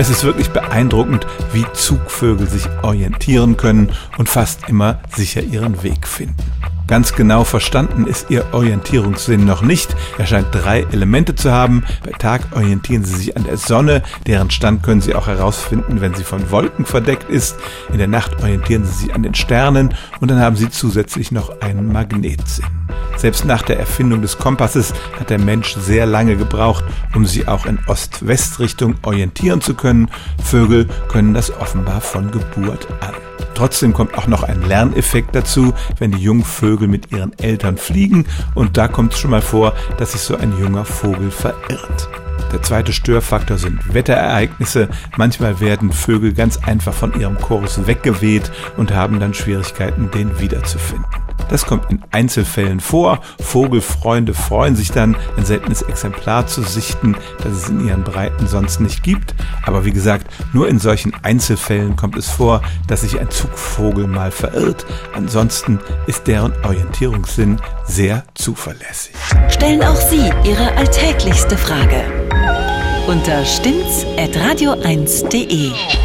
Es ist wirklich beeindruckend, wie Zugvögel sich orientieren können und fast immer sicher ihren Weg finden. Ganz genau verstanden ist ihr Orientierungssinn noch nicht. Er scheint drei Elemente zu haben. Bei Tag orientieren sie sich an der Sonne, deren Stand können sie auch herausfinden, wenn sie von Wolken verdeckt ist. In der Nacht orientieren sie sich an den Sternen und dann haben sie zusätzlich noch einen Magnetsinn. Selbst nach der Erfindung des Kompasses hat der Mensch sehr lange gebraucht, um sich auch in Ost-West-Richtung orientieren zu können. Vögel können das offenbar von Geburt an. Trotzdem kommt auch noch ein Lerneffekt dazu, wenn die jungen Vögel mit ihren Eltern fliegen und da kommt es schon mal vor, dass sich so ein junger Vogel verirrt. Der zweite Störfaktor sind Wetterereignisse. Manchmal werden Vögel ganz einfach von ihrem Kurs weggeweht und haben dann Schwierigkeiten, den wiederzufinden. Das kommt in Einzelfällen vor. Vogelfreunde freuen sich dann, ein seltenes Exemplar zu sichten, das es in ihren Breiten sonst nicht gibt. Aber wie gesagt, nur in solchen Einzelfällen kommt es vor, dass sich ein Zugvogel mal verirrt. Ansonsten ist deren Orientierungssinn sehr zuverlässig. Stellen auch Sie Ihre alltäglichste Frage unter stimmtz.radio1.de.